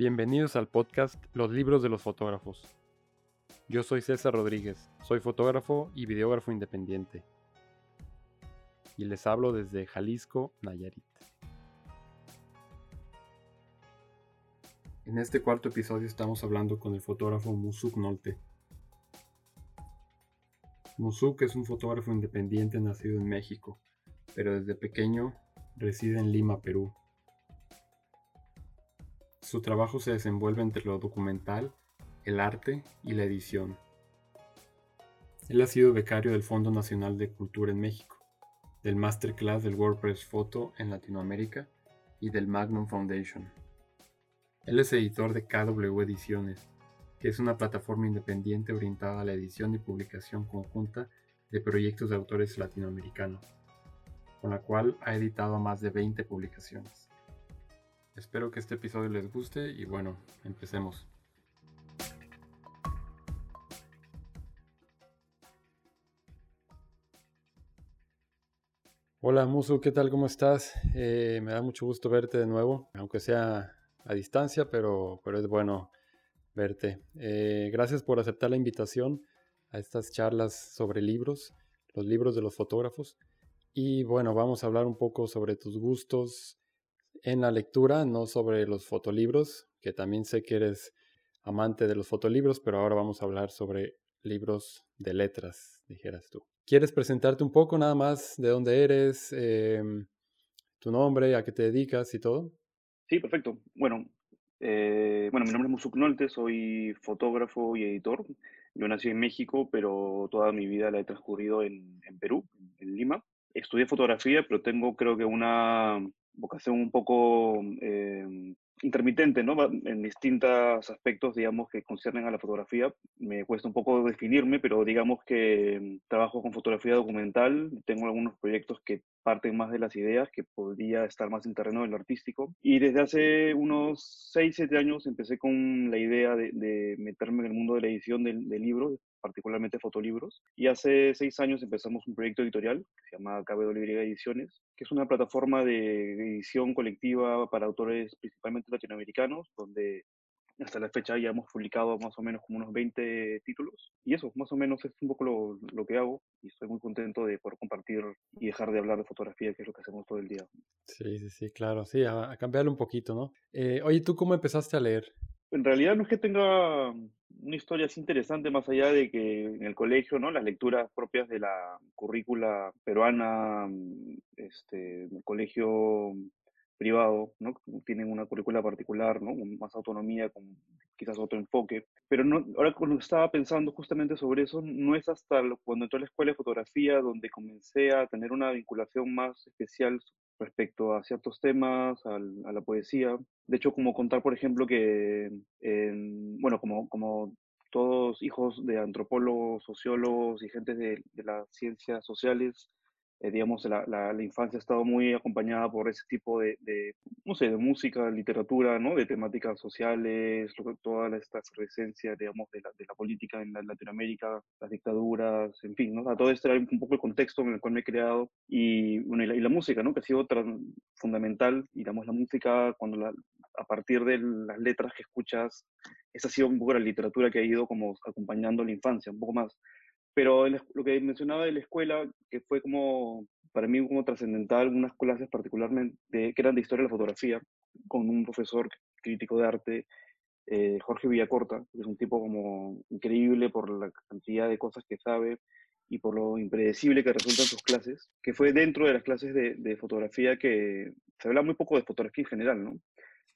Bienvenidos al podcast Los libros de los fotógrafos. Yo soy César Rodríguez, soy fotógrafo y videógrafo independiente. Y les hablo desde Jalisco, Nayarit. En este cuarto episodio estamos hablando con el fotógrafo Musuk Nolte. Musuk es un fotógrafo independiente nacido en México, pero desde pequeño reside en Lima, Perú. Su trabajo se desenvuelve entre lo documental, el arte y la edición. Él ha sido becario del Fondo Nacional de Cultura en México, del Masterclass del WordPress Photo en Latinoamérica y del Magnum Foundation. Él es editor de KW Ediciones, que es una plataforma independiente orientada a la edición y publicación conjunta de proyectos de autores latinoamericanos, con la cual ha editado más de 20 publicaciones. Espero que este episodio les guste y bueno, empecemos. Hola Musu, ¿qué tal? ¿Cómo estás? Eh, me da mucho gusto verte de nuevo, aunque sea a distancia, pero, pero es bueno verte. Eh, gracias por aceptar la invitación a estas charlas sobre libros, los libros de los fotógrafos. Y bueno, vamos a hablar un poco sobre tus gustos, en la lectura, no sobre los fotolibros, que también sé que eres amante de los fotolibros, pero ahora vamos a hablar sobre libros de letras, dijeras tú. ¿Quieres presentarte un poco nada más de dónde eres, em, tu nombre, a qué te dedicas y todo? Sí, perfecto. Bueno, eh, bueno, mi nombre es Musuk Nolte, soy fotógrafo y editor. Yo nací en México, pero toda mi vida la he transcurrido en, en Perú, en Lima. Estudié fotografía, pero tengo creo que una vocación un poco eh, intermitente, ¿no? En distintos aspectos, digamos, que conciernen a la fotografía. Me cuesta un poco definirme, pero digamos que mm, trabajo con fotografía documental, tengo algunos proyectos que parten más de las ideas, que podría estar más en terreno de lo artístico. Y desde hace unos 6, 7 años empecé con la idea de, meterme en el mundo de la edición de, de libros, particularmente fotolibros. Y hace seis años empezamos un proyecto editorial que se llama KW Ediciones, que es una plataforma de edición colectiva para autores principalmente latinoamericanos, donde hasta la fecha ya hemos publicado más o menos como unos 20 títulos. Y eso, más o menos es un poco lo, que hago y estoy muy contento de poder compartir y dejar de hablar de fotografía, que es lo que hacemos todo el día. Sí, sí, sí, claro, sí, a, a un poquito, ¿no? Eh, oye, ¿tú cómo empezaste a leer? En realidad no es que tenga una historia así interesante más allá de que en el colegio, ¿no? Las lecturas propias de la currícula peruana, este, en el colegio privado, ¿no? Tienen una currícula particular, ¿no? Más autonomía, con quizás otro enfoque. Pero no, ahora cuando estaba pensando justamente sobre eso, no es hasta cuando entré a la escuela de fotografía donde comencé a tener una vinculación más especial respecto a ciertos temas, a la poesía. De hecho, como contar, por ejemplo, que, bueno, como, como todos hijos de antropólogos, sociólogos y gente de, de las ciencias sociales, eh, digamos, la, la, la, infancia ha estado muy acompañada por ese tipo de, de, no sé, de música, literatura, ¿no? De temáticas sociales, toda esta efervescencia, digamos, de la, de la política en Latinoamérica, las dictaduras, en fin, ¿no? O sea, todo esto era un poco el contexto en el cual me he creado y, bueno, y y la música, ¿no? Que ha sido fundamental, digamos, la música, cuando la, a partir de las letras que escuchas, esa ha sido un poco la literatura que ha ido como acompañando la infancia, un poco más. Pero lo que mencionaba de la escuela, que fue como, para mí como trascendental, unas clases particularmente que eran de historia de la fotografía, con un profesor crítico de arte, eh, Jorge Villacorta, que es un tipo como increíble por la cantidad de cosas que sabe y por lo impredecible que resultan sus clases, que fue dentro de las clases de, de fotografía que se habla muy poco de fotografía en general, ¿no?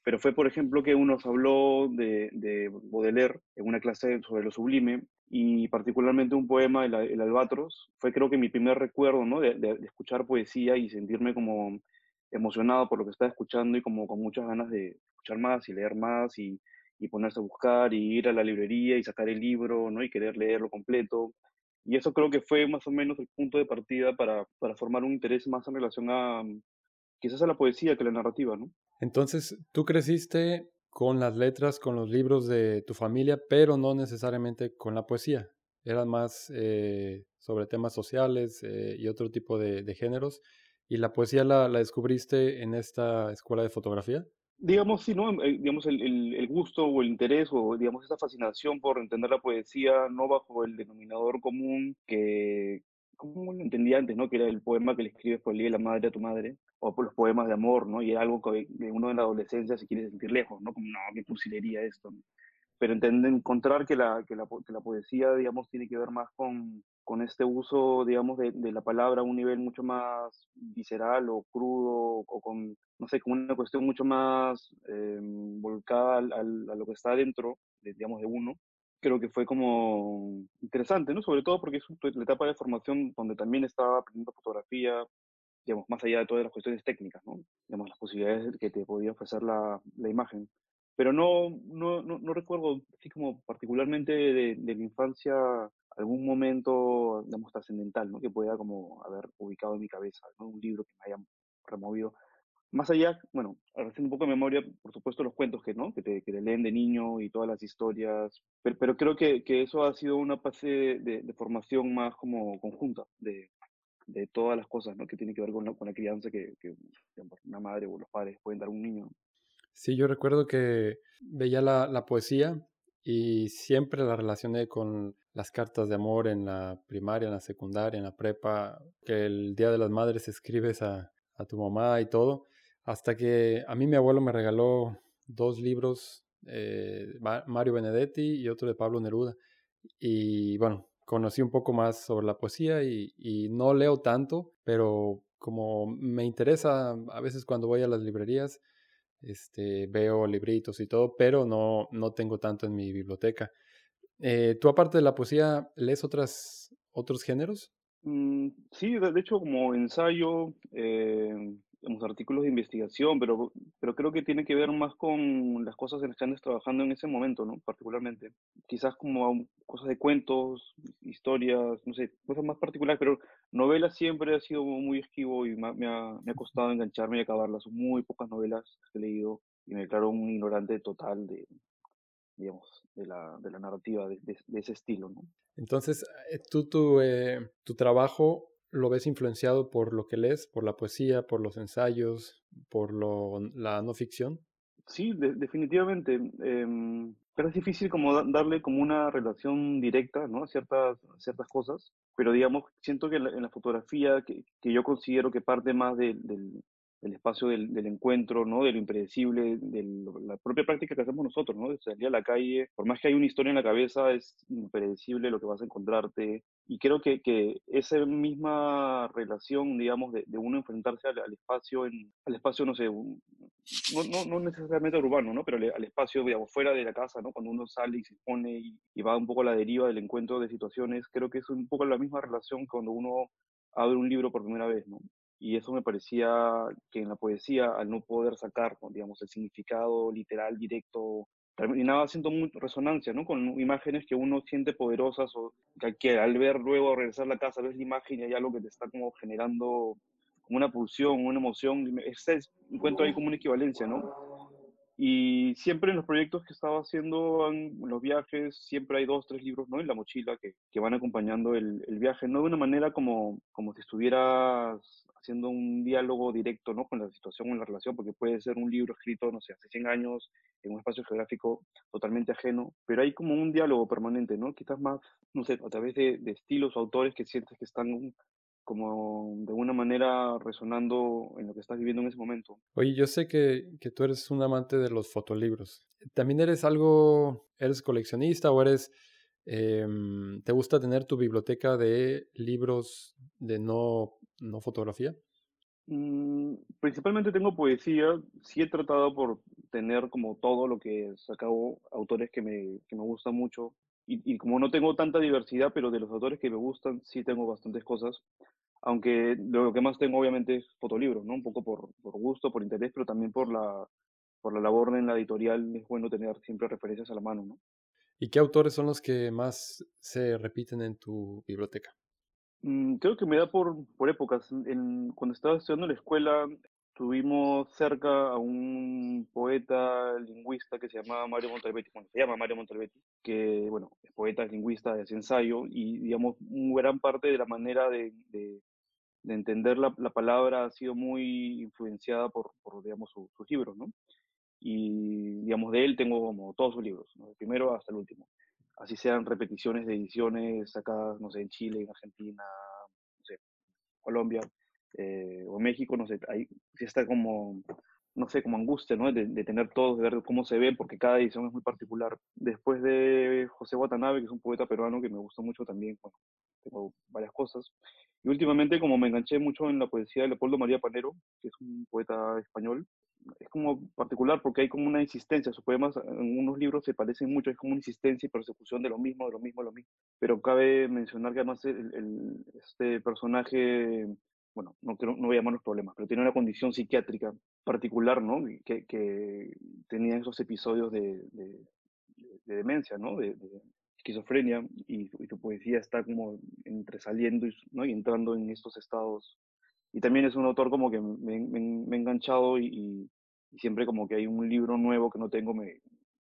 Pero fue, por ejemplo, que uno nos habló de, de, Baudelaire en una clase sobre lo sublime y particularmente un poema, El, el Albatros, fue creo que mi primer recuerdo ¿no? de, escuchar poesía y sentirme como emocionado por lo que estaba escuchando y como con muchas ganas de escuchar más y leer más y, y ponerse a buscar y ir a la librería y sacar el libro ¿no? y querer leerlo completo. Y eso creo que fue más o menos el punto de partida para, para formar un interés más en relación a quizás a la poesía que a la narrativa, ¿no? Entonces, tú creciste con las letras, con los libros de tu familia, pero no necesariamente con la poesía. Eran más eh, sobre temas sociales eh, y otro tipo de, géneros. ¿Y la poesía la, descubriste en esta escuela de fotografía? Digamos, sí, ¿no? Eh, digamos, el, el- el gusto o el interés o, digamos, esa fascinación por entender la poesía no bajo el denominador común que, como lo entendía antes, ¿no? Que era el poema que le escribes por el día de la madre a tu madre, o por los poemas de amor, ¿no? Y era algo que uno en la adolescencia se quiere sentir lejos, ¿no? Como, no, qué cursilería esto, pero entender, encontrar que la, que, la, que la poesía, digamos, tiene que ver más con, con este uso, digamos, de, de, la palabra a un nivel mucho más visceral o crudo, o con, no sé, con una cuestión mucho más eh, volcada al, a lo que está dentro, de, digamos, de uno, creo que fue como interesante, ¿no? Sobre todo porque es la etapa de formación donde también estaba aprendiendo fotografía, digamos, más allá de todas las cuestiones técnicas, ¿no? Digamos, las posibilidades que te podía ofrecer la, la imagen pero no, no, no, no, recuerdo, así como particularmente de, de, mi infancia, algún momento, digamos, trascendental, ¿no? Que pueda como haber ubicado en mi cabeza, ¿no? Un libro que me haya removido. Más allá, bueno, haciendo un poco de memoria, por supuesto, los cuentos que, ¿no? que, te, que te leen de niño y todas las historias, pero, pero creo que, que, eso ha sido una fase de, de formación más como conjunta, de, de todas las cosas ¿no? que tienen que ver con la, con la crianza que, que una madre o los padres pueden dar a un niño. Sí, yo recuerdo que veía la, la, poesía y siempre la relacioné con las cartas de amor en la primaria, en la secundaria, en la prepa, que el Día de las Madres escribes a, a tu mamá y todo, hasta que a mí mi abuelo me regaló dos libros, eh, Mario Benedetti y otro de Pablo Neruda. Y bueno, conocí un poco más sobre la poesía y, no leo tanto, pero como me interesa a veces cuando voy a las librerías, este, veo libritos y todo, pero no, no tengo tanto en mi biblioteca. Eh, ¿Tú aparte de la poesía, lees otras, otros géneros? Mm, sí, de, de, hecho como ensayo, eh, artículos de investigación, pero, pero creo que tiene que ver más con las cosas en las que andes trabajando en ese momento, ¿no? Particularmente. Quizás como cosas de cuentos, historias, no sé, cosas más particulares, pero novelas siempre ha sido muy esquivo y me, ha, me ha costado engancharme y acabarlas. Muy pocas novelas que he leído y me declaro un ignorante total de, digamos, de la, de la narrativa de, de, de, ese estilo, ¿no? Entonces, tú, tu, eh, tu trabajo lo ves influenciado por lo que lees, por la poesía, por los ensayos, por la no ficción? Sí, de, definitivamente. Eh, pero es difícil como da, darle como una relación directa, ¿no? A ciertas, ciertas cosas. Pero digamos, siento que en la, fotografía, que, yo considero que parte más de, del, del espacio del, del, encuentro, ¿no? De lo impredecible, de la propia práctica que hacemos nosotros, ¿no? De salir a la calle, por más que hay una historia en la cabeza, es impredecible lo que vas a encontrarte. Y creo que, que esa misma relación, digamos, de, de uno enfrentarse al, al, espacio, en, al espacio, no sé, un, no, no, no, necesariamente urbano, ¿no? Pero al, espacio, digamos, fuera de la casa, ¿no? Cuando uno sale y se pone y, y va un poco a la deriva del encuentro de situaciones, creo que es un poco la misma relación cuando uno abre un libro por primera vez, ¿no? Y eso me parecía que en la poesía, al no poder sacar, digamos, el significado literal, directo, terminaba haciendo mucha resonancia, ¿no? Con imágenes que uno siente poderosas o que, al ver luego regresar a la casa ves la imagen y hay algo que te está como generando como una pulsión, una emoción. Este es, encuentro ahí como una equivalencia, ¿no? Y siempre en los proyectos que estaba haciendo, en los viajes, siempre hay dos, tres libros ¿no? en la mochila que, que van acompañando el, el, viaje, no de una manera como, como si estuvieras haciendo un diálogo directo ¿no? con la situación o la relación, porque puede ser un libro escrito, no sé, hace 100 años, en un espacio geográfico totalmente ajeno, pero hay como un diálogo permanente, ¿no? Quizás más, no sé, a través de, de estilos o autores que sientes que están como de alguna manera resonando en lo que estás viviendo en ese momento. Oye, yo sé que, que, tú eres un amante de los fotolibros. ¿También eres algo, eres coleccionista o eres, eh, te gusta tener tu biblioteca de libros de no, no fotografía? Mm, principalmente tengo poesía, sí he tratado por tener como todo lo que sacado autores que me, que me gustan mucho, y, y, como no tengo tanta diversidad, pero de los autores que me gustan, sí tengo bastantes cosas. Aunque lo que más tengo, obviamente, es fotolibros, ¿no? Un poco por, por gusto, por interés, pero también por la, por la labor en la editorial. Es bueno tener siempre referencias a la mano, ¿no? ¿Y qué autores son los que más se repiten en tu biblioteca? Mm, creo que me da por, por épocas. En, cuando estaba estudiando en la escuela, tuvimos cerca a un poeta lingüista que se llamaba Mario Montalbetti, bueno, se llama Mario Montalbetti, que, bueno, es poeta, es lingüista, hace ensayo, y, digamos, gran parte de la manera de, de, de entender la, la, palabra ha sido muy influenciada por, por digamos, su, sus libros, ¿no? y, digamos, de él tengo como todos sus libros, ¿no? primero hasta el último. Así sean repeticiones de ediciones sacadas, no sé, en Chile, en Argentina, no sé, Colombia eh, o México, no sé, sí está como, no sé, como angustia, ¿no? De, de, tener todos, de ver cómo se ven, porque cada edición es muy particular. Después de José Watanabe, que es un poeta peruano que me gustó mucho también, bueno, tengo varias cosas. Y últimamente, como me enganché mucho en la poesía de Leopoldo María Panero, que es un poeta español, es como particular porque hay como una insistencia. Sus poemas en unos libros se parecen mucho, es como una insistencia y persecución de lo mismo, de lo mismo, de lo mismo. Pero cabe mencionar que además el, el, este personaje, bueno, no, quiero, no voy a llamar los problemas, pero tiene una condición psiquiátrica particular, ¿no? Que, que tenía esos episodios de, de, de demencia, ¿no? De, de, esquizofrenia y, y tu poesía está como entre saliendo y, ¿no? y entrando en estos estados y también es un autor como que me, me, me he enganchado y, y, siempre como que hay un libro nuevo que no tengo, me,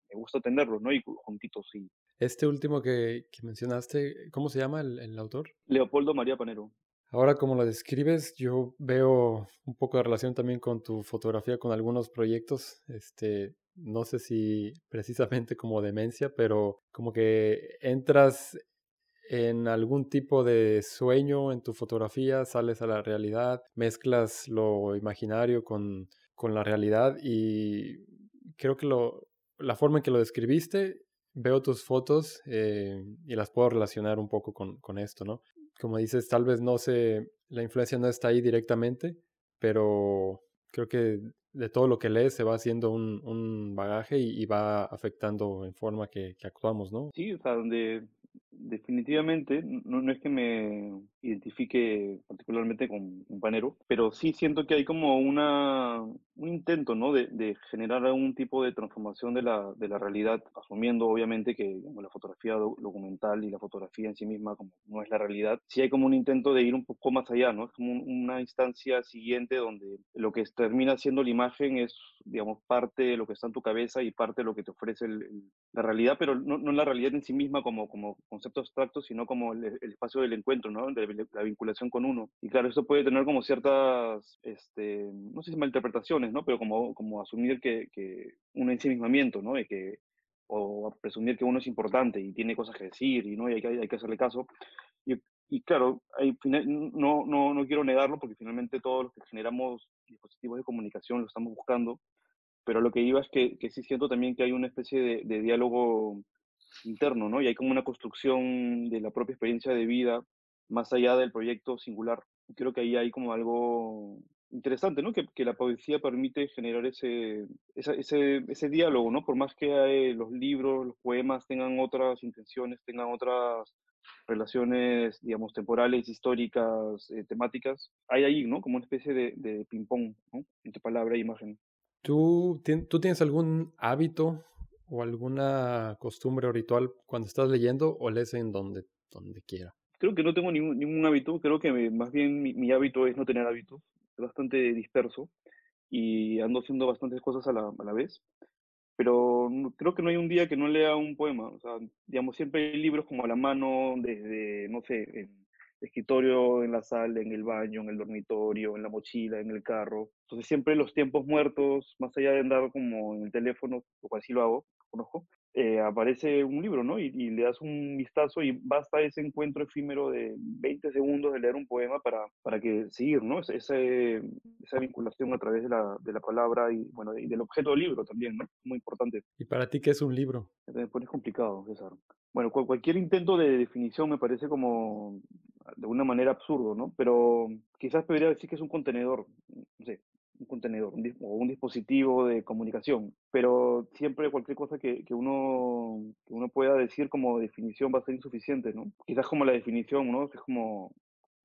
me gusta tenerlo, ¿no? Y juntitos, sí. Este último que, que mencionaste, ¿cómo se llama el, el, autor? Leopoldo María Panero. Ahora, como lo describes, yo veo un poco de relación también con tu fotografía, con algunos proyectos. Este, no sé si precisamente como demencia, pero como que entras en algún tipo de sueño en tu fotografía, sales a la realidad, mezclas lo imaginario con, con la realidad y creo que lo, la forma en que lo describiste, veo tus fotos eh, y las puedo relacionar un poco con, con, esto, ¿no? Como dices, tal vez no sé, la influencia no está ahí directamente, pero creo que de todo lo que lees se va haciendo un, un bagaje y, y, va afectando en forma que, que, actuamos, ¿no? Sí, o sea, donde definitivamente no, no, es que me identifique particularmente con un panero, pero sí siento que hay como una, un intento ¿no? de, de, generar algún tipo de transformación de la, de la realidad, asumiendo obviamente que digamos, la fotografía documental y la fotografía en sí misma como no es la realidad, sí hay como un intento de ir un poco más allá, ¿no? es como una instancia siguiente donde lo que termina siendo la imagen es, digamos, parte de lo que está en tu cabeza y parte de lo que te ofrece el, el, la realidad, pero no, no la realidad en sí misma como, como concepto abstracto, sino como el, el espacio del encuentro, ¿no? De la vinculación con uno. Y claro, esto puede tener como ciertas, este, no sé si malinterpretaciones, ¿no? Pero como, como asumir que, que un ensimismamiento, ¿no? De que, o presumir que uno es importante y tiene cosas que decir y no y hay, que, hay que hacerle caso. Y, y claro, hay, no, no, no quiero negarlo porque finalmente todos los que generamos dispositivos de comunicación lo estamos buscando, pero lo que iba es que, que sí siento también que hay una especie de, de diálogo interno, ¿no? Y hay como una construcción de la propia experiencia de vida más allá del proyecto singular. Creo que ahí hay como algo interesante, ¿no? Que, que la poesía permite generar ese, ese, ese, diálogo, ¿no? Por más que hay, los libros, los poemas tengan otras intenciones, tengan otras relaciones, digamos, temporales, históricas, eh, temáticas, hay ahí, ¿no? Como una especie de, de ping-pong. Entre palabra e imagen. ¿Tú, ¿Tú tienes algún hábito o alguna costumbre o ritual cuando estás leyendo o lees en donde, donde quiera? Creo que no tengo ningún, ningún hábito, creo que más bien mi, mi, hábito es no tener hábitos, es bastante disperso y ando haciendo bastantes cosas a la, a la vez, pero creo que no hay un día que no lea un poema, o sea, digamos, siempre hay libros como a la mano, desde, no sé, en escritorio, en la sala, en el baño, en el dormitorio, en la mochila, en el carro, entonces siempre los tiempos muertos, más allá de andar como en el teléfono, lo cual sí lo hago, conozco, eh, aparece un libro, ¿no? Y, y, le das un vistazo y basta ese encuentro efímero de 20 segundos de leer un poema para, para que seguir, ¿no? Ese, esa vinculación a través de la, de la palabra y, bueno, y del objeto del libro también, ¿no? Muy importante. ¿Y para ti qué es un libro? Me pones complicado, César. Bueno, cual, cualquier intento de definición me parece como de una manera absurdo, ¿no? Pero quizás podría decir que es un contenedor, no sé, un contenedor un, o un dispositivo de comunicación, pero siempre cualquier cosa que, que, uno, que uno pueda decir como definición va a ser insuficiente, ¿no? Quizás como la definición, ¿no? Es como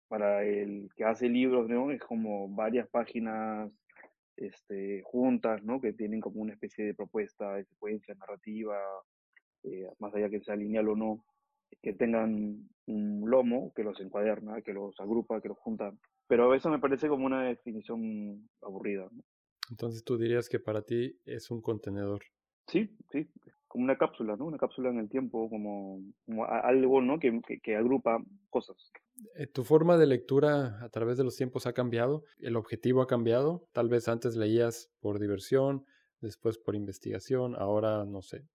para el que hace libros, ¿no? Es como varias páginas este, juntas, ¿no? Que tienen como una especie de propuesta de secuencia narrativa, eh, más allá que sea lineal o no, que tengan un lomo que los encuaderna, que los agrupa, que los junta. Pero eso me parece como una definición aburrida. ¿no? Entonces tú dirías que para ti es un contenedor. Sí, sí, como una cápsula, ¿no? Una cápsula en el tiempo, como, como algo, ¿no? Que, que, que, agrupa cosas. Eh, ¿Tu forma de lectura a través de los tiempos ha cambiado? ¿El objetivo ha cambiado? Tal vez antes leías por diversión, después por investigación, ahora no sé.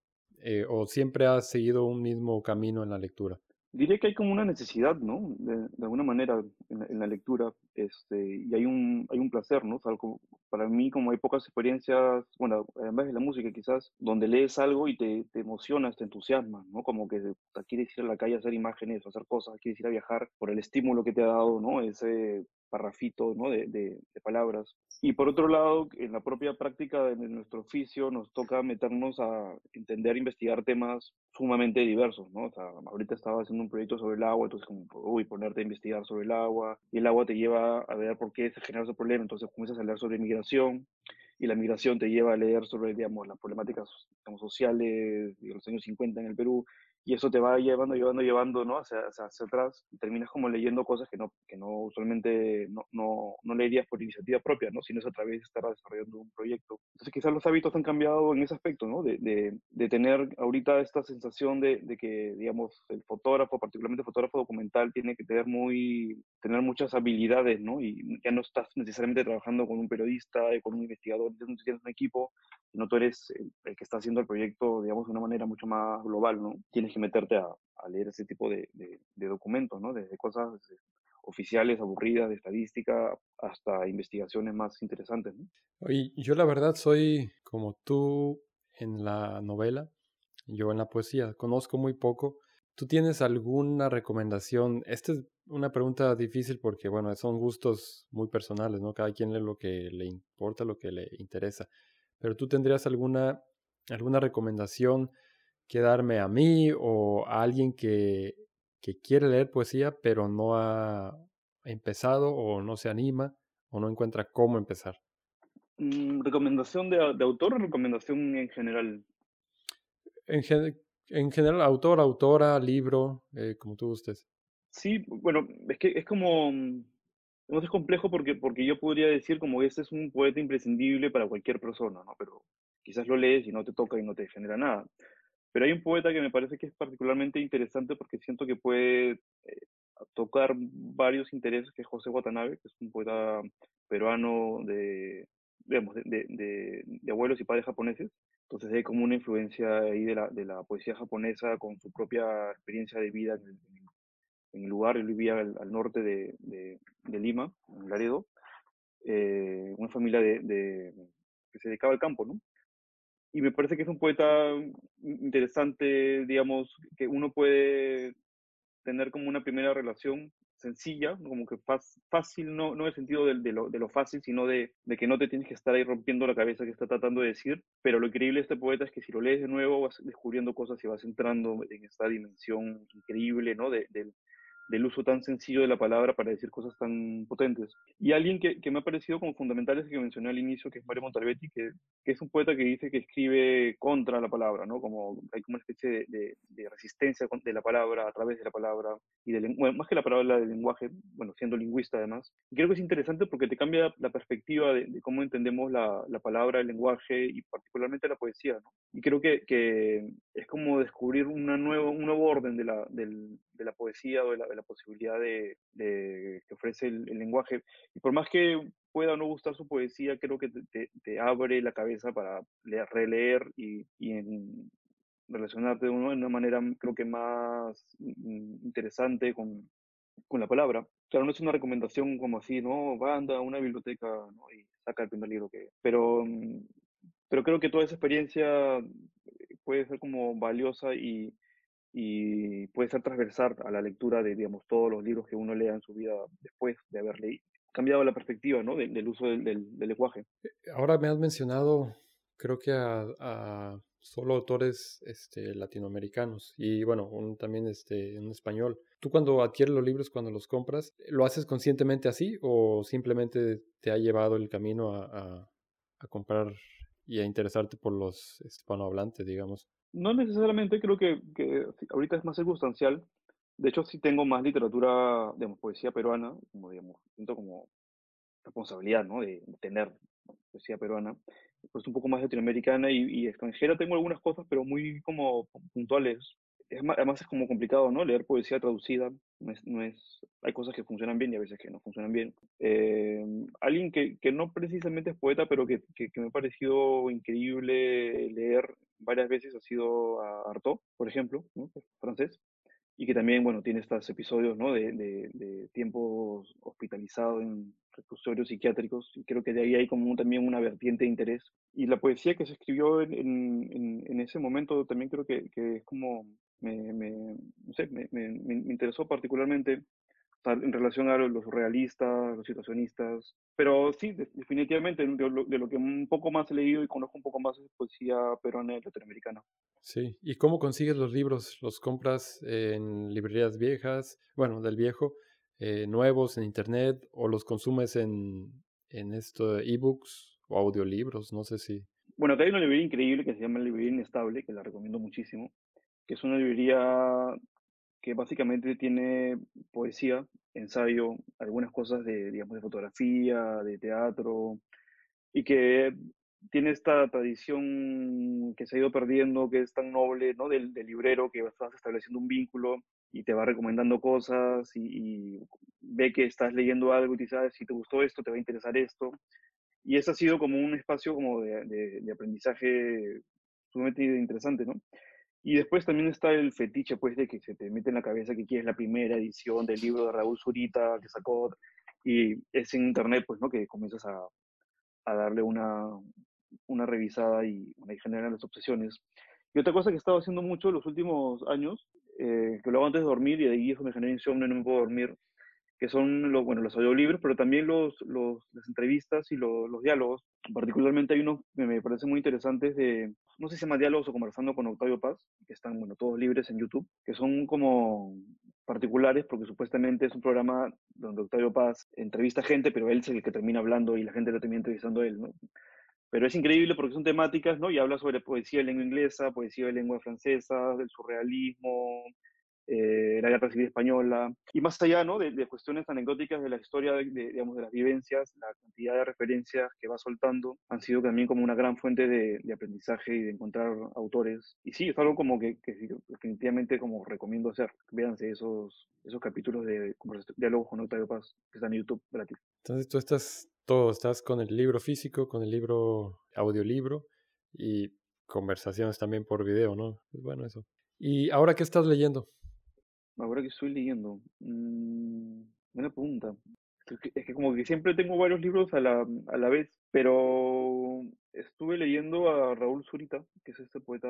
Eh, ¿O siempre has seguido un mismo camino en la lectura? Diré que hay como una necesidad, ¿no? De, alguna manera en la, lectura, este, y hay un, hay un placer, ¿no? algo, para mí, como hay pocas experiencias, bueno, además de la música quizás, donde lees algo y te, te emocionas, te entusiasmas, ¿no? Como que quieres ir a la calle a hacer imágenes o hacer cosas, quieres ir a viajar por el estímulo que te ha dado, ¿no? Ese parrafito, ¿no? De, de, de palabras. Y por otro lado, en la propia práctica de nuestro oficio nos toca meternos a entender, investigar temas sumamente diversos, ¿no? O sea, ahorita estaba haciendo un proyecto sobre el agua, entonces como, uy, ponerte a investigar sobre el agua, y el agua te lleva a ver por qué se genera ese problema, entonces comienzas a leer sobre migración, y la migración te lleva a leer sobre, digamos, las problemáticas digamos, sociales de los años 50 en el Perú, y eso te va llevando, llevando, llevando, ¿no? Hacia, hacia, atrás, y terminas como leyendo cosas que no, que no usualmente no, no, no, leerías por iniciativa propia, ¿no? Sino es a través de estar desarrollando un proyecto. Entonces quizás los hábitos han cambiado en ese aspecto, ¿no? De, de, de tener ahorita esta sensación de, de, que, digamos, el fotógrafo, particularmente el fotógrafo documental, tiene que tener, muy, tener muchas habilidades, ¿no? Y ya no estás necesariamente trabajando con un periodista, con un investigador, no tienes un equipo, sino tú eres el, el, que está haciendo el proyecto, digamos, de una manera mucho más global, ¿no? Tienes meterte a, leer ese tipo de, documentos, ¿no? Desde cosas oficiales, aburridas, de estadística, hasta investigaciones más interesantes. ¿no? Y yo la verdad soy como tú en la novela, yo en la poesía, conozco muy poco. ¿Tú tienes alguna recomendación? Esta es una pregunta difícil porque, bueno, son gustos muy personales, ¿no? Cada quien lee lo que le importa, lo que le interesa. Pero tú tendrías alguna, alguna recomendación que darme a mí o a alguien que, que quiere leer poesía pero no ha empezado o no se anima o no encuentra cómo empezar? Mm, ¿Recomendación de, autor o recomendación en general? En, en general, autor, autora, libro, eh, como tú gustes. Sí, bueno, es que es como, mm, no es complejo porque, porque yo podría decir como este es un poeta imprescindible para cualquier persona, ¿no? Pero quizás lo lees y no te toca y no te genera nada. Pero hay un poeta que me parece que es particularmente interesante porque siento que puede eh, tocar varios intereses, que es José Watanabe, que es un poeta peruano de, digamos, de, de, abuelos y padres japoneses. Entonces hay como una influencia ahí de la, de la poesía japonesa con su propia experiencia de vida en el, lugar. Él vivía al, norte de, Lima, en Laredo. Eh, una familia de, que se dedicaba al campo, ¿no? Y me parece que es un poeta interesante, digamos, que uno puede tener como una primera relación sencilla, como que fácil, no, no en el sentido de, de, lo, de lo, fácil, sino de, de, que no te tienes que estar ahí rompiendo la cabeza que está tratando de decir, pero lo increíble de este poeta es que si lo lees de nuevo vas descubriendo cosas y vas entrando en esta dimensión increíble, ¿no? De, del uso tan sencillo de la palabra para decir cosas tan potentes. Y alguien que, que me ha parecido como fundamental es el que mencioné al inicio, que es Mario Montalbetti, que, que, es un poeta que dice que escribe contra la palabra, ¿no? Como hay como una especie de, resistencia de la palabra a través de la palabra, y de, bueno, más que la palabra del lenguaje, bueno, siendo lingüista además. Y creo que es interesante porque te cambia la perspectiva de, cómo entendemos la, la, palabra, el lenguaje y particularmente la poesía. Y creo que, que es como descubrir una nuevo, un nuevo orden de la, del, de la poesía o de la, posibilidad de, que ofrece el, lenguaje. Y por más que pueda o no gustar su poesía, creo que te, te, abre la cabeza para leer, releer y, y en, relacionarte de una manera creo que más mm, interesante con, la palabra. Claro, no es una recomendación como así, ¿no? Va, anda a una biblioteca ¿no? y saca el primer libro que... Pero, mm, pero creo que toda esa experiencia puede ser como valiosa y, y puede ser transversal a la lectura de, digamos, todos los libros que uno lea en su vida después de haber leído, cambiado la perspectiva, ¿no? Del, uso del, del, lenguaje. Eh, ahora me has mencionado, creo que a, solo autores este, latinoamericanos y bueno, un, también este, en español. ¿Tú cuando adquieres los libros, cuando los compras, lo haces conscientemente así o simplemente te ha llevado el camino a, a, a comprar y a interesarte por los hispanohablantes, digamos? No necesariamente, creo que, que ahorita es más circunstancial. De hecho, sí tengo más literatura, digamos, poesía peruana, como, digamos, siento como responsabilidad, ¿no? De, tener poesía peruana. Pues un poco más latinoamericana y, y, extranjera tengo algunas cosas, pero muy como puntuales. Es además es como complicado, ¿no? Leer poesía traducida, no es, hay cosas que funcionan bien y a veces que no funcionan bien. Eh, alguien que, que, no precisamente es poeta, pero que, que, me ha parecido increíble leer varias veces ha sido a Artaud, por ejemplo, ¿no? francés, y que también, bueno, tiene estos episodios, ¿no? De, de, de tiempos hospitalizados en reclusorios psiquiátricos, y creo que de ahí hay como también una vertiente de interés. Y la poesía que se escribió en, en, en ese momento también creo que, que es como me, me, no sé, me, me, interesó particularmente en relación a los realistas, los situacionistas, pero sí, definitivamente de lo, de lo, que un poco más he leído y conozco un poco más es poesía peruana y latinoamericana. Sí, ¿y cómo consigues los libros? ¿Los compras en librerías viejas, bueno, del viejo, eh, nuevos en internet o los consumes en, en esto ebooks o audiolibros? No sé si... Bueno, acá hay una librería increíble que se llama Librería Inestable, que la recomiendo muchísimo que es una librería que básicamente tiene poesía, ensayo, algunas cosas de, digamos, de fotografía, de teatro, y que tiene esta tradición que se ha ido perdiendo, que es tan noble, ¿no? Del, librero que estás estableciendo un vínculo y te va recomendando cosas y, ve que estás leyendo algo y te dice, ah, si te gustó esto, te va a interesar esto. Y eso ha sido como un espacio como de, de, de aprendizaje sumamente interesante, ¿no? Y después también está el fetiche, pues, de que se te mete en la cabeza que quieres la primera edición del libro de Raúl Zurita que sacó, y es en internet, pues, ¿no? Que comienzas a, a darle una, una revisada y ahí generan las obsesiones. Y otra cosa que he estado haciendo mucho los últimos años, eh, que lo hago antes de dormir y de ahí eso me genera insomnio y no me puedo dormir, que son los, bueno, los audiolibros, pero también los, los las entrevistas y los, los diálogos. Particularmente hay unos que me parecen muy interesantes de, no sé si se llama diálogos o conversando con Octavio Paz, que están, bueno, todos libres en YouTube, que son como particulares porque supuestamente es un programa donde Octavio Paz entrevista gente, pero él es el que termina hablando y la gente lo termina entrevistando a él, ¿no? Pero es increíble porque son temáticas, ¿no? Y habla sobre poesía de lengua inglesa, poesía de lengua francesa, del surrealismo, eh, la guerra civil española, y más allá ¿no? de, cuestiones anecdóticas de la historia, de, digamos, de las vivencias, la cantidad de referencias que va soltando han sido también como una gran fuente de, aprendizaje y de encontrar autores. Y sí, es algo como que, definitivamente como recomiendo hacer. Véanse esos, esos capítulos de diálogo con Octavio Paz que están en YouTube gratis. Entonces tú estás todo, estás con el libro físico, con el libro audiolibro y conversaciones también por video, ¿no? Es bueno eso. ¿Y ahora qué estás leyendo? Ahora que estoy leyendo, mmm, buena pregunta. Es que, como que siempre tengo varios libros a la, a la vez, pero estuve leyendo a Raúl Zurita, que es este poeta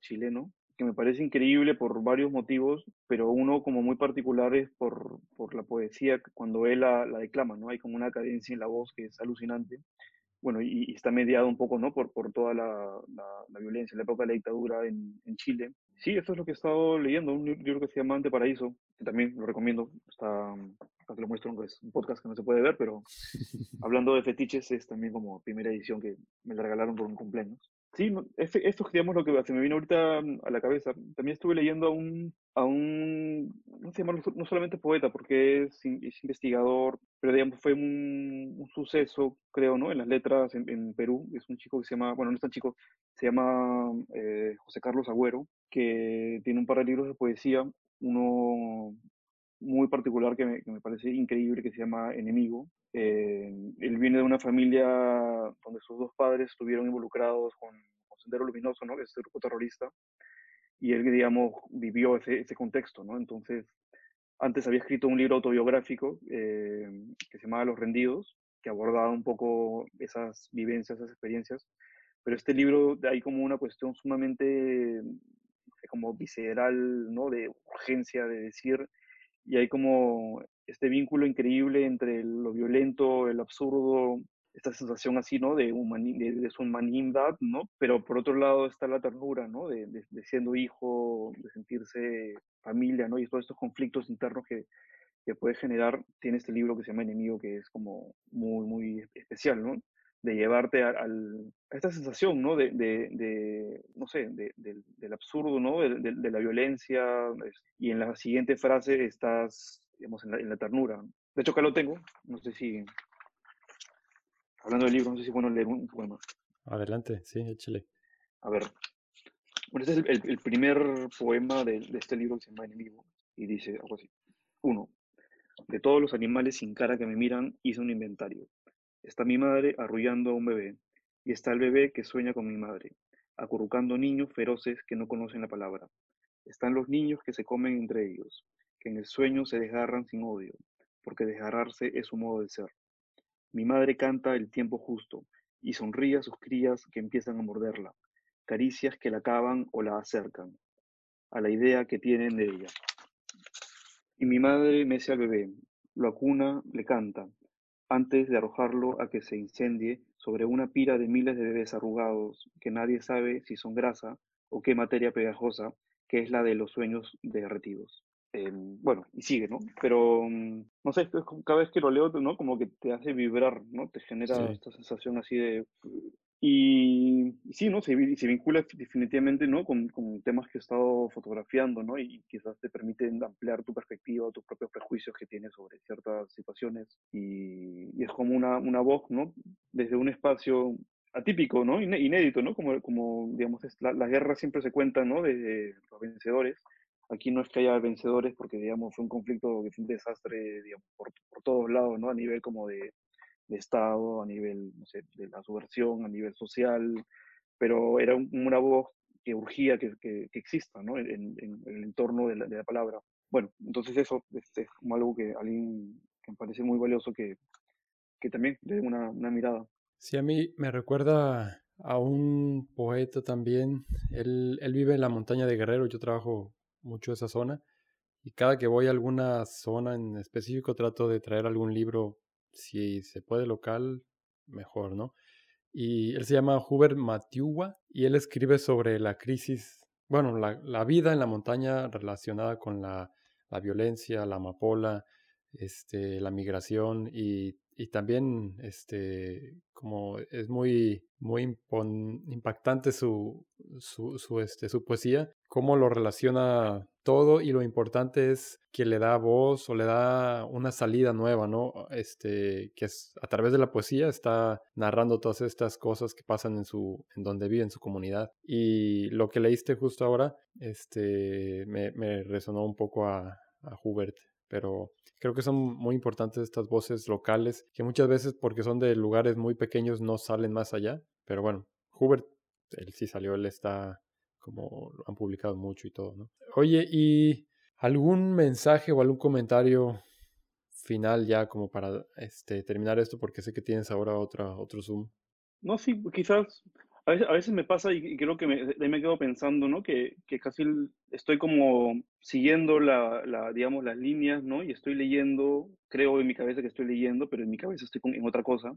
chileno, que me parece increíble por varios motivos, pero uno como muy particular es por, por la poesía, cuando él la, la, declama, ¿no? Hay como una cadencia en la voz que es alucinante. Bueno, y, está mediado un poco, ¿no? Por, por toda la, la, la violencia, la época de la dictadura en, en Chile. Sí, esto es lo que he estado leyendo, un libro que se llama Anteparaíso, que también lo recomiendo, está, te lo muestro, es un podcast que no se puede ver, pero hablando de fetiches es también como primera edición que me la regalaron por un cumpleaños. Sí, este, esto es digamos lo que se me vino ahorita a la cabeza. También estuve leyendo a un, a un no, se llama, no solamente poeta, porque es, es investigador, pero digamos fue un, un, suceso, creo, ¿no? En las letras en, en, Perú. Es un chico que se llama, bueno, no es tan chico, se llama eh, José Carlos Agüero, que tiene un par de libros de poesía, uno muy particular que me, que me parece increíble, que se llama Enemigo. Eh, él viene de una familia donde sus dos padres estuvieron involucrados con, con Sendero Luminoso, ¿no? que es el grupo terrorista, y él, digamos, vivió ese, ese contexto, ¿no? Entonces, antes había escrito un libro autobiográfico eh, que se llamaba Los Rendidos, que abordaba un poco esas vivencias, esas experiencias, pero este libro hay como una cuestión sumamente como visceral, ¿no? De urgencia, de decir, y hay como este vínculo increíble entre lo violento, el absurdo, esta sensación así, ¿no? De, de, su humanidad, ¿no? Pero por otro lado está la ternura, ¿no? De, de, siendo hijo, de sentirse familia, ¿no? Y todos estos conflictos internos que, que puede generar, tiene este libro que se llama Enemigo, que es como muy, muy especial, ¿no? De llevarte a, al, a esta sensación, ¿no? De, de, de no sé, de, del absurdo, ¿no? De, la violencia. Y en la siguiente frase estás, digamos, en la, en la, ternura. De hecho, acá lo tengo. No sé si, hablando del libro, no sé si es bueno leer un poema. Adelante, sí, échale. A ver. Bueno, este es el, primer poema de, de, este libro que se llama Enemigo, y dice algo así. Uno, de todos los animales sin cara que me miran, hice un inventario. Está mi madre arrullando a un bebé, y está el bebé que sueña con mi madre, acurrucando niños feroces que no conocen la palabra. Están los niños que se comen entre ellos, que en el sueño se desgarran sin odio, porque desgarrarse es su modo de ser. Mi madre canta el tiempo justo y sonríe a sus crías que empiezan a morderla, caricias que la acaban o la acercan, a la idea que tienen de ella. Y mi madre mece al bebé, lo acuna, le canta, antes de arrojarlo a que se incendie sobre una pira de miles de bebés arrugados que nadie sabe si son grasa o qué materia pegajosa, que es la de los sueños derretidos. Eh, bueno, y sigue, ¿no? Pero, mm, no sé, cada vez que lo leo, ¿no? Como que te hace vibrar, ¿no? Te genera esta sensación así de... Y, sí, ¿no? Se, se, vincula definitivamente, ¿no? Con, con, temas que he estado fotografiando, ¿no? Y quizás te permiten ampliar tu perspectiva, tus propios prejuicios que tienes sobre ciertas situaciones. Y, y es como una, una voz, ¿no? Desde un espacio atípico, ¿no? Inédito, ¿no? Como, como digamos, las guerras siempre se cuentan, ¿no? De los vencedores Aquí no es que haya vencedores porque, digamos, fue un conflicto que fue un desastre, digamos, por, por todos lados, ¿no? A nivel como de, de, Estado, a nivel, no sé, de la subversión, a nivel social, pero era una voz que urgía que, que, exista, ¿no? En, el entorno de la, de la, palabra. Bueno, entonces eso es, es, como algo que, alguien, que me parece muy valioso que, que también le dé una, una mirada. Sí, a mí me recuerda a un poeta también. Él, él vive en la montaña de Guerrero. Yo trabajo mucho esa zona. Y cada que voy a alguna zona en específico trato de traer algún libro, si se puede local, mejor, ¿no? Y él se llama Hubert Matiuwa y él escribe sobre la crisis, bueno, la, la vida en la montaña relacionada con la, la violencia, la amapola, este, la migración y, y, también este, como es muy, muy impactante su, su, su, este, su poesía, cómo lo relaciona todo y lo importante es que le da voz o le da una salida nueva, ¿no? Este, que a través de la poesía está narrando todas estas cosas que pasan en su, en donde vive, en su comunidad. Y lo que leíste justo ahora, este, me, me resonó un poco a, a Hubert pero creo que son muy importantes estas voces locales, que muchas veces porque son de lugares muy pequeños no salen más allá, pero bueno, Hubert, él sí salió, él está como han publicado mucho y todo, ¿no? Oye, ¿y algún mensaje o algún comentario final ya como para este, terminar esto? Porque sé que tienes ahora otra, otro Zoom. No, sí, quizás a veces, me pasa y, creo que me, me quedo pensando, ¿no? Que, que casi estoy como siguiendo la, la, digamos, las líneas, ¿no? Y estoy leyendo, creo en mi cabeza que estoy leyendo, pero en mi cabeza estoy en otra cosa.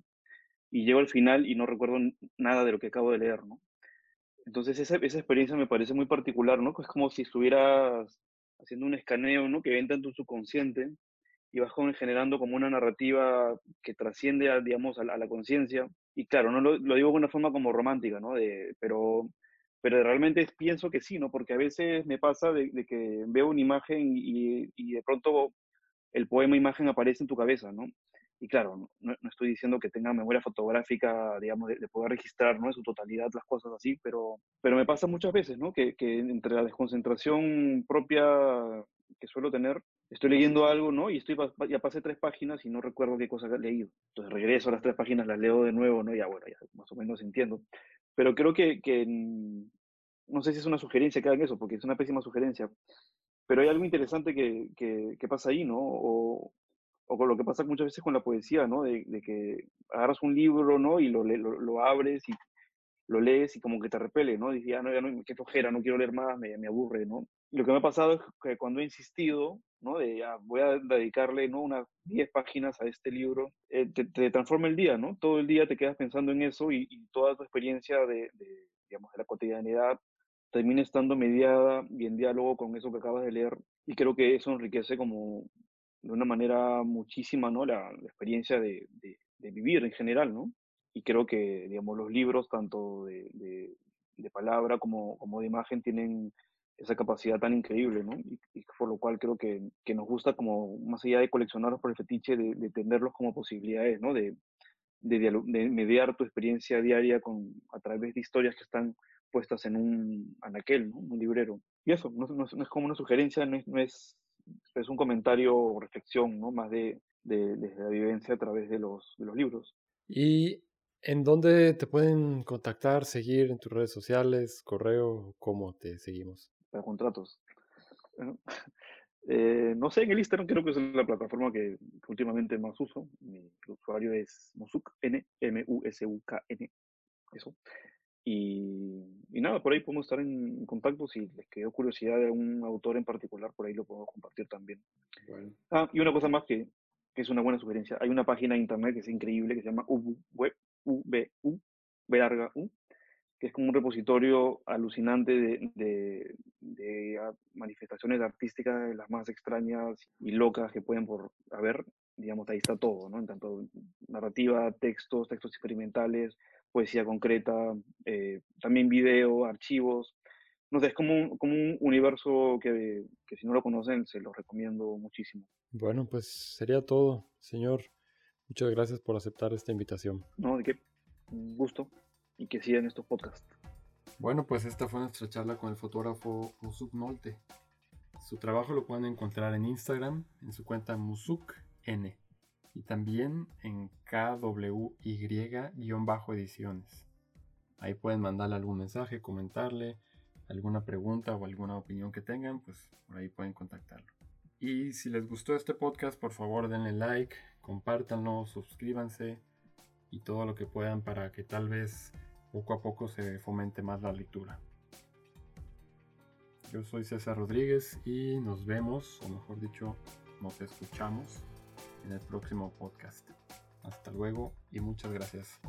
Y llego al final y no recuerdo nada de lo que acabo de leer, ¿no? Entonces esa, esa experiencia me parece muy particular, ¿no? Es como si estuvieras haciendo un escaneo, ¿no? Que entra en tu subconsciente y vas generando como una narrativa que trasciende, a, digamos, a la, la conciencia y claro, no lo, lo, digo de una forma como romántica, ¿no? De, pero, pero realmente pienso que sí, ¿no? Porque a veces me pasa de, de que veo una imagen y, y, de pronto el poema imagen aparece en tu cabeza, ¿no? Y claro, no, no estoy diciendo que tenga memoria fotográfica, digamos, de, de, poder registrar, ¿no? En su totalidad las cosas así, pero, pero me pasa muchas veces, ¿no? Que, que entre la desconcentración propia que suelo tener, estoy leyendo algo, ¿no? Y estoy, ya pasé tres páginas y no recuerdo qué cosa he leído. Entonces regreso a las tres páginas, las leo de nuevo, ¿no? Ya, bueno, ya más o menos entiendo. Pero creo que, que no sé si es una sugerencia que hagan eso, porque es una pésima sugerencia, pero hay algo interesante que, que, que pasa ahí, ¿no? O, o con lo que pasa muchas veces con la poesía, ¿no? De, de que agarras un libro, ¿no? Y lo, lo, lo, abres y lo lees y como que te repele, ¿no? Dices, ya no, ya no, qué flojera, no quiero leer más, me, me aburre, ¿no? lo que me ha pasado es que cuando he insistido, ¿no? De ya voy a dedicarle, ¿no? Unas 10 páginas a este libro, eh, te, transforma el día, ¿no? Todo el día te quedas pensando en eso y, toda tu experiencia de, digamos, de la cotidianidad termina estando mediada y en diálogo con eso que acabas de leer. Y creo que eso enriquece como de una manera muchísima, ¿no? La, experiencia de, de, vivir en general, ¿no? Y creo que, digamos, los libros, tanto de, de palabra como, como de imagen, tienen esa capacidad tan increíble, ¿no? Y, y, por lo cual creo que, que, nos gusta como, más allá de coleccionarlos por el fetiche, de, de tenerlos como posibilidades, ¿no? De, de, de, mediar tu experiencia diaria con, a través de historias que están puestas en un anaquel, ¿no? un librero. Y eso, no, es como una sugerencia, no es, es, un comentario o reflexión, ¿no? más de, de, la vivencia a través de los, de los libros. ¿Y en dónde te pueden contactar, seguir en tus redes sociales, correo, cómo te seguimos? Para contratos. Eh, no sé, en el Instagram creo que es la plataforma que, últimamente más uso. Mi usuario es Musuk, N, M-U-S-U-K-N, eso. Y, nada, por ahí podemos estar en contacto. Si les quedó curiosidad de algún autor en particular, por ahí lo puedo compartir también. Ah, y una cosa más que, que, es una buena sugerencia. Hay una página de internet que es increíble que se llama Ubu Web, U-B-U, B larga U, que es como un repositorio alucinante de, de, manifestaciones artísticas de las más extrañas y locas que pueden por haber. Digamos, ahí está todo, ¿no? En tanto narrativa, textos, textos experimentales, poesía concreta, eh, también video, archivos. No sé, es como un, como un universo que, que si no lo conocen, se lo recomiendo muchísimo. Bueno, pues sería todo, señor. Muchas gracias por aceptar esta invitación. No, de qué. Un gusto y que sigan estos podcasts. Bueno, pues esta fue nuestra charla con el fotógrafo Musuk Nolte. Su trabajo lo pueden encontrar en Instagram, en su cuenta musukn y también en KWY-ediciones. Ahí pueden mandarle algún mensaje, comentarle alguna pregunta o alguna opinión que tengan, pues por ahí pueden contactarlo. Y si les gustó este podcast, por favor denle like, compártanlo, suscríbanse y todo lo que puedan para que tal vez poco a poco se fomente más la lectura. Yo soy César Rodríguez y nos vemos, o mejor dicho, nos escuchamos en el próximo podcast. Hasta luego y muchas gracias.